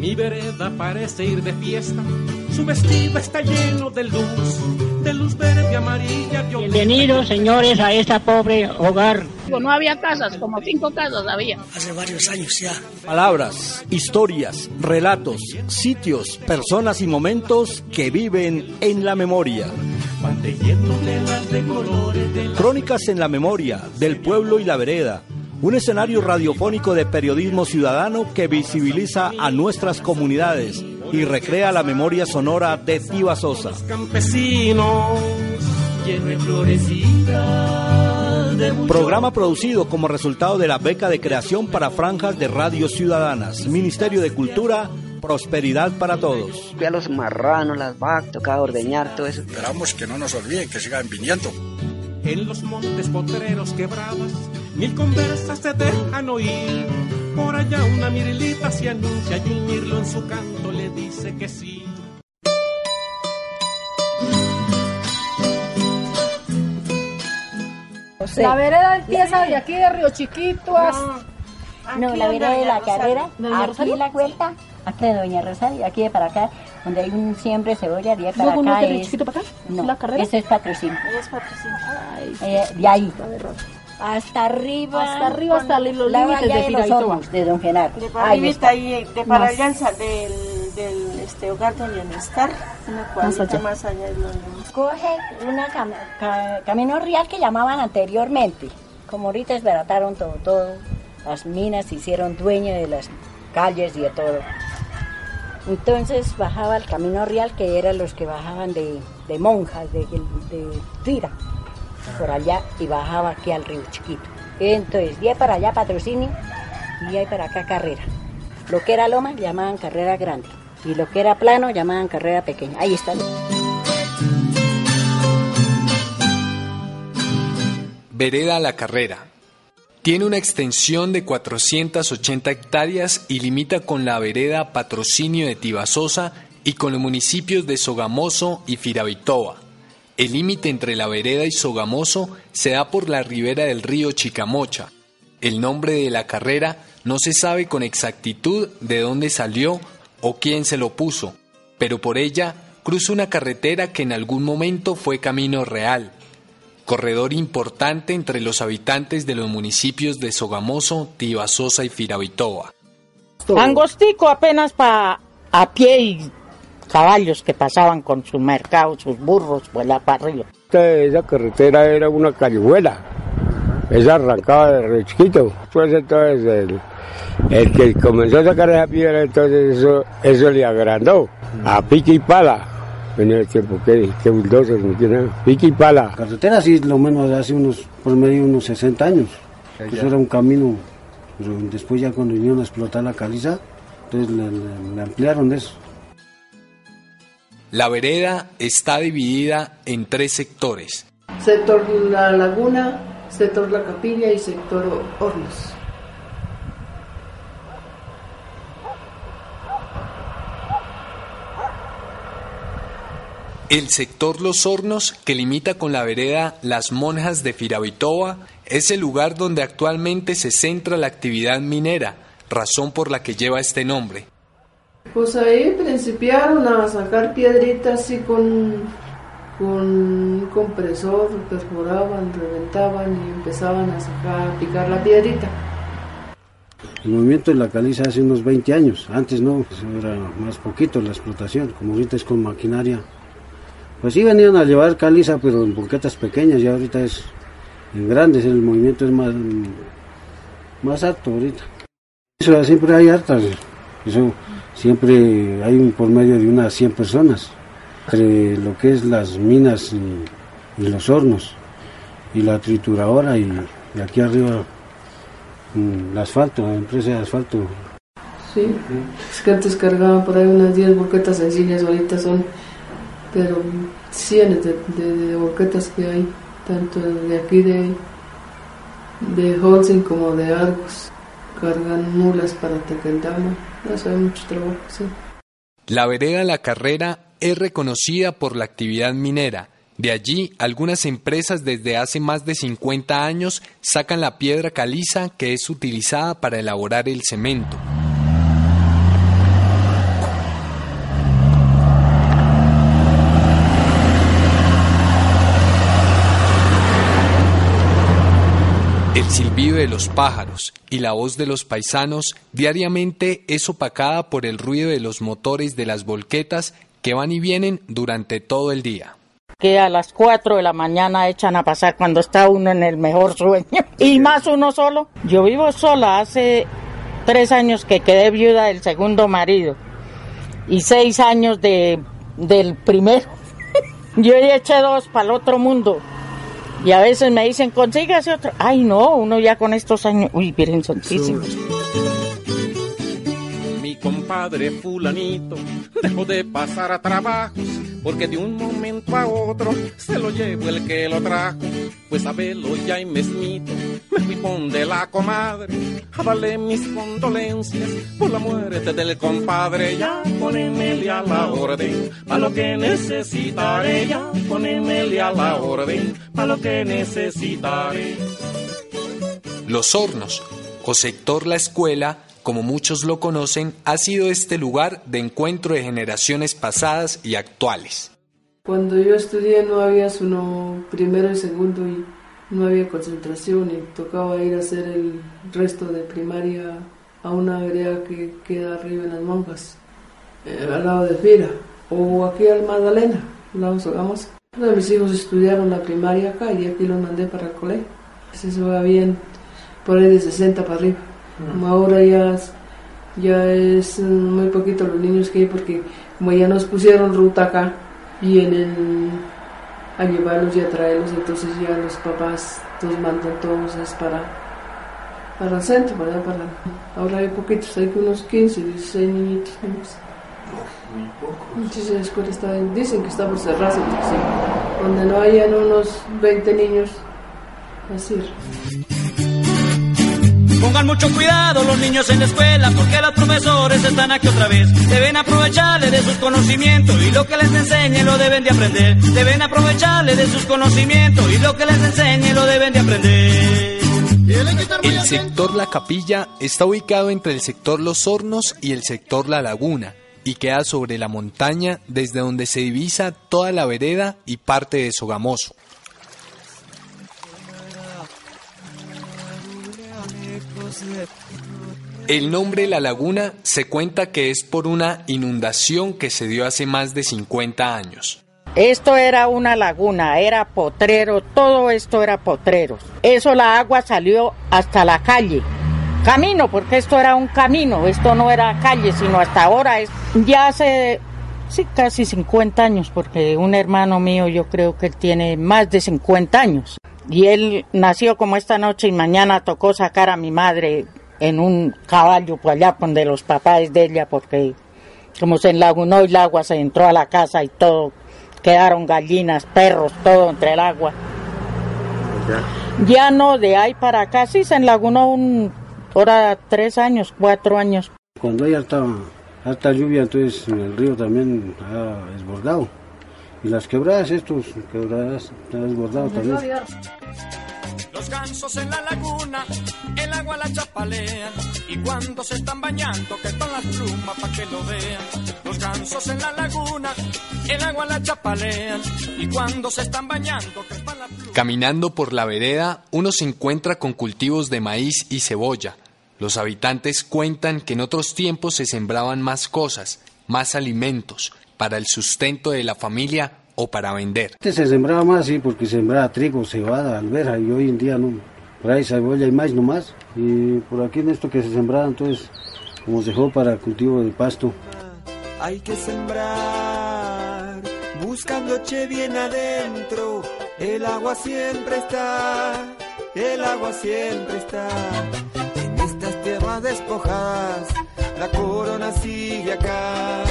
Mi vereda parece ir de fiesta, su vestido está lleno de luz, de luz verde, amarilla, violeta. Bienvenidos, señores, a esta pobre hogar. No había casas, como cinco casas había. Hace varios años ya. Palabras, historias, relatos, sitios, personas y momentos que viven en la memoria. Crónicas en la memoria del pueblo y la vereda. Un escenario radiofónico de periodismo ciudadano que visibiliza a nuestras comunidades y recrea la memoria sonora de Tiva Sosa. Campesinos, lleno y florecida de mucho Programa producido como resultado de la beca de creación para franjas de radios ciudadanas. Ministerio de Cultura, Prosperidad para Todos. Fui a los marranos, las vacas, tocaba ordeñar, todo eso. Esperamos que no nos olviden, que sigan viniendo. En los montes potreros quebradas, mil conversas se dejan oír. Por allá una mirilita se anuncia y un mirlo en su canto le dice que sí. La vereda empieza de aquí de Río Chiquito hasta... No, la vereda de la carrera, ¿Doña aquí Rosario? la vuelta, aquí de Doña Rosario, aquí de para acá, donde hay un siempre cebolla, de para ¿Luego no acá es de Río. Chiquito para acá? No, ¿La carrera? eso es patrocinio. Es patrocinio. Ay, Eh, de ahí, Hasta arriba. Hasta arriba, hasta los la límites de de los hornos de Don Genaro. De Ahí para está. ahí, de para Más. del, del este, hogar de bienestar, una cuadrita allá. más allá es donde Coge una cam- ca- camino real que llamaban anteriormente. Como ahorita desbarataron todo, todo. Las minas se hicieron dueñas de las calles y de todo. Entonces bajaba el camino real, que eran los que bajaban de, de monjas, de, de tira, por allá, y bajaba aquí al río Chiquito. Entonces, de ahí para allá patrocinio y de ahí para acá carrera. Lo que era loma llamaban carrera grande y lo que era plano llamaban carrera pequeña. Ahí está. Vereda La Carrera. Tiene una extensión de 480 hectáreas y limita con la vereda Patrocinio de Tibasosa y con los municipios de Sogamoso y Firavitoa. El límite entre la vereda y Sogamoso se da por la ribera del río Chicamocha. El nombre de la carrera no se sabe con exactitud de dónde salió o quién se lo puso, pero por ella cruza una carretera que en algún momento fue camino real corredor importante entre los habitantes de los municipios de Sogamoso, Tibasosa y Firavitoa. Angostico apenas para a pie y caballos que pasaban con su mercado, sus burros, pues la para arriba. Esa carretera era una callejuela. Esa arrancaba de re chiquito. Pues entonces el, el que comenzó a sacar esa piedra, entonces eso, eso le agrandó a pique y pala. En el tiempo que, que bulldozer. Pique y pala. carretera sí, lo menos de hace unos, por medio de unos 60 años. Eso era un camino, pero después ya cuando vinieron a explotar la caliza, entonces le, le- le ampliaron eso. La vereda está dividida en tres sectores. Sector La Laguna, sector La Capilla y sector Hornos. El sector Los Hornos, que limita con la vereda Las Monjas de Firavitoa, es el lugar donde actualmente se centra la actividad minera, razón por la que lleva este nombre. Pues ahí principiaron a sacar piedritas así con, con un compresor, perforaban, reventaban y empezaban a sacar, a picar la piedrita. El movimiento de la caliza hace unos 20 años, antes no, pues era más poquito la explotación, como ahorita es con maquinaria. Pues sí venían a llevar caliza, pero en boquetas pequeñas, ya ahorita es en grandes, el movimiento es más, más alto ahorita. Eso siempre hay hartas, siempre hay un por medio de unas 100 personas, entre lo que es las minas y, los hornos, y la trituradora, y, aquí arriba mm, el asfalto, la empresa de asfalto. Sí, es que antes cargaban por ahí unas 10 boquetas sencillas, ahorita son, pero cientos de, de, de boquetas que hay, tanto de aquí de, de como de Argos. Cargan mulas para Tequendama, mucho trabajo, sí. La vereda La Carrera es reconocida por la actividad minera. De allí, algunas empresas desde hace más de 50 años sacan la piedra caliza que es utilizada para elaborar el cemento. Silbido de los pájaros y la voz de los paisanos diariamente es opacada por el ruido de los motores de las volquetas que van y vienen durante todo el día. Que a las 4 de la mañana echan a pasar cuando está uno en el mejor sueño. Y más uno solo. Yo vivo sola hace tres años que quedé viuda del segundo marido. Y seis años de, del primero. Yo ya eché dos para el otro mundo. Y a veces me dicen, consígase otro. Ay, no, uno ya con estos años. Uy, Virgen Santísima. Mi compadre Fulanito dejó de pasar a trabajos porque de un momento a otro se lo llevó el que lo trajo. Pues a verlo ya y mesmito me fui de la comadre a mis condolencias por la muerte del compadre. Ya ponémele a la orden para lo que necesitaré. Ya ponémele a la orden para lo que necesitaré. Los Hornos, o sector La Escuela, como muchos lo conocen, ha sido este lugar de encuentro de generaciones pasadas y actuales. Cuando yo estudié no había uno primero y segundo y no había concentración y tocaba ir a hacer el resto de primaria a una vereda que queda arriba en las monjas, eh, al lado de Fira, o aquí al Magdalena, al lado de Sogamos. Uno de mis hijos estudiaron la primaria acá y aquí los mandé para el colegio. Se va bien por ahí de 60 para arriba. Como ahora ya, ya es muy poquito los niños que hay porque como ya nos pusieron ruta acá, vienen a llevarlos y a traerlos, entonces ya los papás los mandan todos es para, para el centro, ¿verdad? Para, ahora hay poquitos, hay unos 15, 16 niñitos. Entonces la escuela está, dicen que está por cerrarse, sí. donde no hayan unos 20 niños, así. Pongan mucho cuidado los niños en la escuela porque los profesores están aquí otra vez. Deben aprovecharle de sus conocimientos y lo que les enseñe lo deben de aprender. Deben aprovecharle de sus conocimientos y lo que les enseñe lo deben de aprender. El sector La Capilla está ubicado entre el sector Los Hornos y el sector La Laguna y queda sobre la montaña desde donde se divisa toda la vereda y parte de Sogamoso. El nombre La Laguna se cuenta que es por una inundación que se dio hace más de 50 años. Esto era una laguna, era potrero, todo esto era potrero. Eso la agua salió hasta la calle. Camino, porque esto era un camino, esto no era calle, sino hasta ahora es ya hace casi 50 años, porque un hermano mío yo creo que tiene más de 50 años. Y él nació como esta noche y mañana tocó sacar a mi madre en un caballo por allá donde los papás de ella, porque como se enlagunó y el agua se entró a la casa y todo, quedaron gallinas, perros, todo entre el agua. Ya no, de ahí para acá sí se enlagunó un, ahora tres años, cuatro años. Cuando hay alta, alta lluvia, entonces el río también ha desbordado. Y las quebradas, estos quebradas, han desbordado también. Los gansos en la laguna, el agua la chapalean. Y cuando se están bañando, que están las plumas para que lo vean. Los gansos en la laguna, el agua la chapalean. Y cuando se están bañando, que están las plumas. Caminando por la vereda, uno se encuentra con cultivos de maíz y cebolla. Los habitantes cuentan que en otros tiempos se sembraban más cosas, más alimentos, para el sustento de la familia o para vender. Antes se sembraba más, sí, porque sembraba trigo, cebada, alberja, y hoy en día no. Por ahí cebolla y maíz nomás. Y por aquí en esto que se sembraba, entonces, como se dejó para cultivo de pasto. Hay que sembrar, buscándoche bien adentro. El agua siempre está, el agua siempre está. En estas tierras despojadas, la corona sigue acá.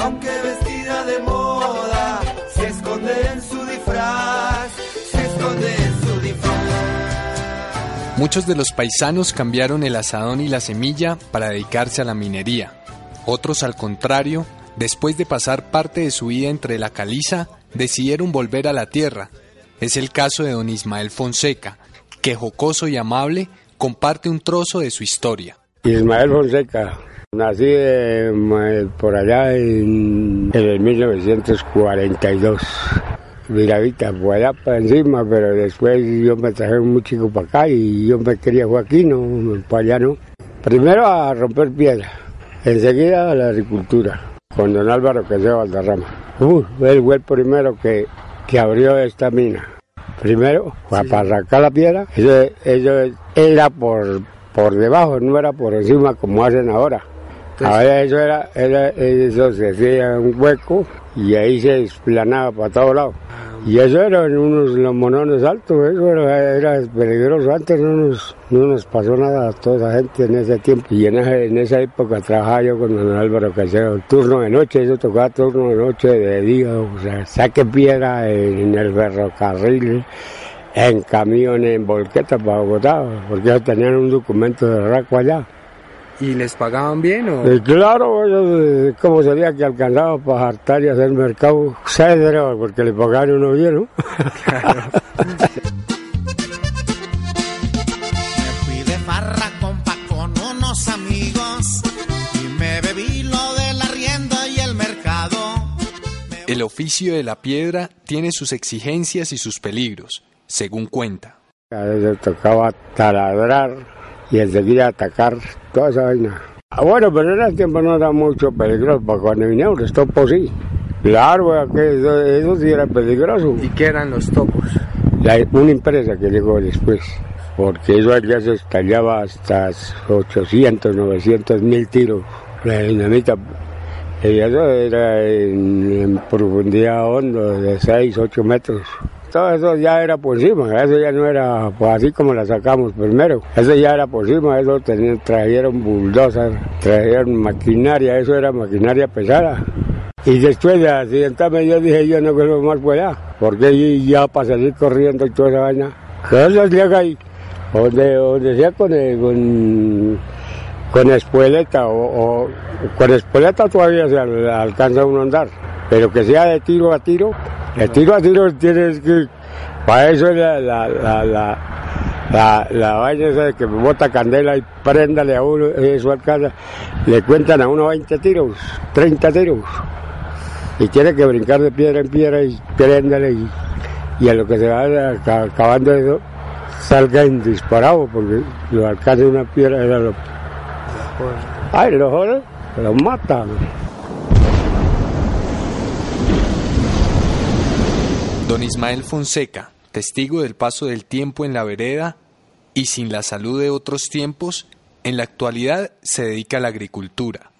Aunque vestida de moda, se esconde en su disfraz, se esconde en su disfraz. Muchos de los paisanos cambiaron el asadón y la semilla para dedicarse a la minería. Otros, al contrario, después de pasar parte de su vida entre la caliza, decidieron volver a la tierra. Es el caso de don Ismael Fonseca, que jocoso y amable comparte un trozo de su historia. Ismael Fonseca, nací eh, por allá en, en el 1942. Miravita, por allá para encima, pero después yo me traje muy chico para acá y yo me quería Joaquín, no, para allá no. Primero a romper piedra, enseguida a la agricultura, con don Álvaro Queseo Valderrama. Uh, él fue el primero que, que abrió esta mina. Primero, para arrancar la piedra, eso, eso era por, por debajo, no era por encima como hacen ahora. Ahora eso era, era, eso se hacía un hueco y ahí se explanaba para todos lados. Y eso eran unos los monones altos, eso era, era peligroso. Antes no nos, no nos pasó nada a toda esa gente en ese tiempo. Y en esa, en esa época trabajaba yo con don Álvaro Casero, turno de noche, eso tocaba turno de noche, de día, o sea, saque piedra en, el ferrocarril, en camiones, en volquetas para Bogotá, porque ellos tenían un documento de raco allá. ¿Y les pagaban bien o...? Eh, claro, ellos, como sabía que alcanzaba para hartar y hacer mercado, cedro, porque le pagaron uno bien, ¿no? Fui de farra, compa, con unos amigos y me bebí lo del arriendo y el mercado. El oficio de la piedra tiene sus exigencias y sus peligros, según cuenta. A veces tocaba taladrar y enseguida atacar toda esa vaina. Ah, bueno, pero en ese tiempo no era mucho peligroso, porque cuando vinieron los topos sí. Claro, que eso, eso sí era peligroso. ¿Y qué eran los topos? La- una empresa que llegó después, porque eso ya se estallaba hasta 800, 900 mil tiros. La dinamita, y eso era en, en profundidad hondo de 6, 8 metros. Todo eso ya era por encima, eso ya no era pues, así como la sacamos primero. Eso ya era por encima, eso tenían, trajeron bulldozer, trajeron maquinaria, eso era maquinaria pesada. Y después de accidentarme yo dije yo no vuelvo más por allá, porque ya para salir corriendo y toda esa vaina. Que eso llega ahí, donde, donde sea con, con, con espueleta o, o- con espueleta todavía se al- alcanza uno a andar, pero que sea de tiro a tiro, de tiro a tiro tienes que, para eso es la, la, la, la, la, la vaina esa de que bota candela y préndale a uno, eso alcanza, le cuentan a uno 20 tiros, 30 tiros, y tiene que brincar de piedra en piedra y préndale y, y a lo que se va aca- acabando eso, salga indisparado porque lo alcanza una piedra era lo ay lo jode lo mata Don Ismael Fonseca, testigo del paso del tiempo en la vereda y sin la salud de otros tiempos, en la actualidad se dedica a la agricultura.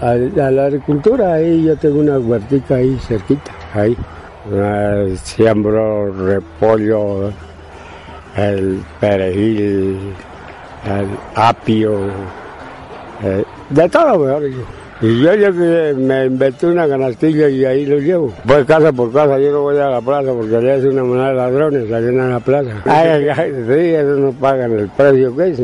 a, la agricultura ahí yo tengo una huertica ahí cerquita ahí Ah, siembro repollo el perejil el apio de todo mejor dicho. y yo, yo me inventé una canastilla y ahí lo llevo. Voy casa por casa, yo no voy a la plaza porque allá es una manera de ladrones, allá en la plaza. Ay, ay, ay, sí, eso no pagan el precio que es.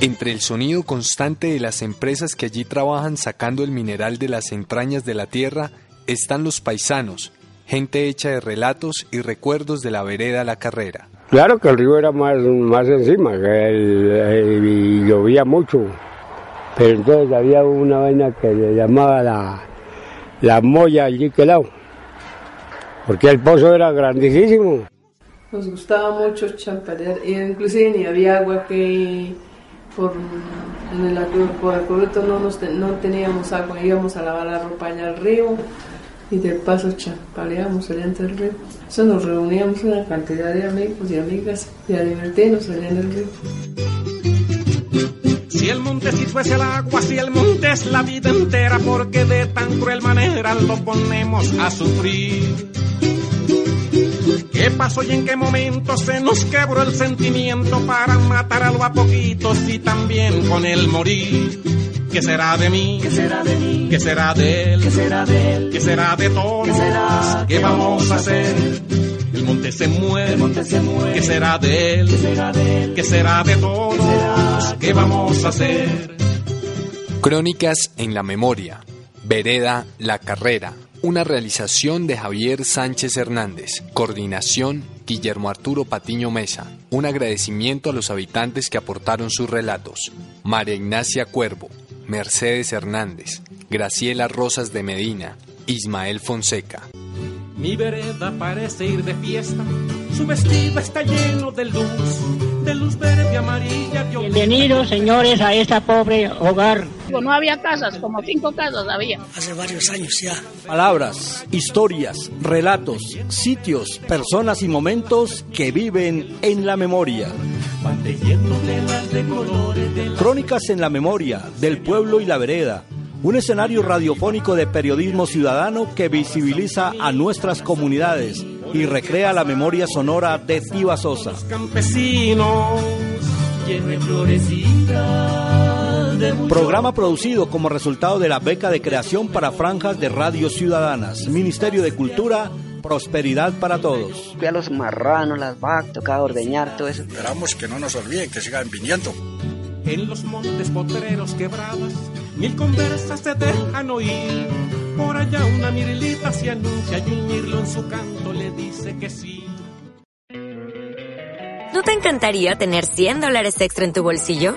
Entre el sonido constante de las empresas que allí trabajan sacando el mineral de las entrañas de la tierra, están los paisanos, gente hecha de relatos y recuerdos de la vereda a la carrera. Claro que el río era más, más encima, que el- el- y llovía mucho. Pero entonces había una vaina que le llamaba la, la molla allí que lado. Porque el pozo era grandísimo. Nos gustaba mucho champalear, y inclusive ni había agua que por, en el acueducto no, nos no teníamos agua, íbamos a lavar la ropa allá al río y de paso champaleábamos allá entre el río. Eso nos reuníamos una cantidad de amigos y amigas y a divertirnos allá en el río. Si el montecito es el agua, si el monte es la vida entera, porque de tan cruel manera lo ponemos a sufrir. ¿Qué pasó y en qué momento se nos quebró el sentimiento para matar algo a poquitos y también con el morir? ¿Qué será de mí? ¿Qué será de mí? ¿Qué será de él? ¿Qué será de él? ¿Qué será de todos? ¿Qué será? ¿Qué vamos a hacer? El monte se muere. El monte se muere. ¿Qué será de él? ¿Qué será de él? ¿Qué será de todos? ¿Qué vamos a hacer? Crónicas en la memoria. Vereda La Carrera. Una realización de Javier Sánchez Hernández. Coordinación Guillermo Arturo Patiño Mesa. Un agradecimiento a los habitantes que aportaron sus relatos. María Ignacia Cuervo, Mercedes Hernández, Graciela Rosas de Medina, Ismael Fonseca. Mi vereda parece ir de fiesta, su vestido está lleno de luz, de luz verde, amarilla, violeta. Bienvenidos, señores, a esta pobre hogar. No había casas, como cinco casas había. Hace varios años ya. Palabras, historias, relatos, sitios, personas y momentos que viven en la memoria. Crónicas en la memoria del pueblo y la vereda. Un escenario radiofónico de periodismo ciudadano que visibiliza a nuestras comunidades y recrea la memoria sonora de Tiva Sosa. Programa producido como resultado de la beca de creación para franjas de radios ciudadanas. Ministerio de Cultura, Prosperidad para Todos. Fui a los marranos, las vacas, tocaba ordeñar todo eso. Esperamos que no nos olviden, que sigan viniendo. en los montes potreros quebradas, mil conversas se dejan oír. Por allá una mirilita se anuncia y un mirlo en su canto le dice que sí. ¿No te encantaría tener 100 dólares extra en tu bolsillo?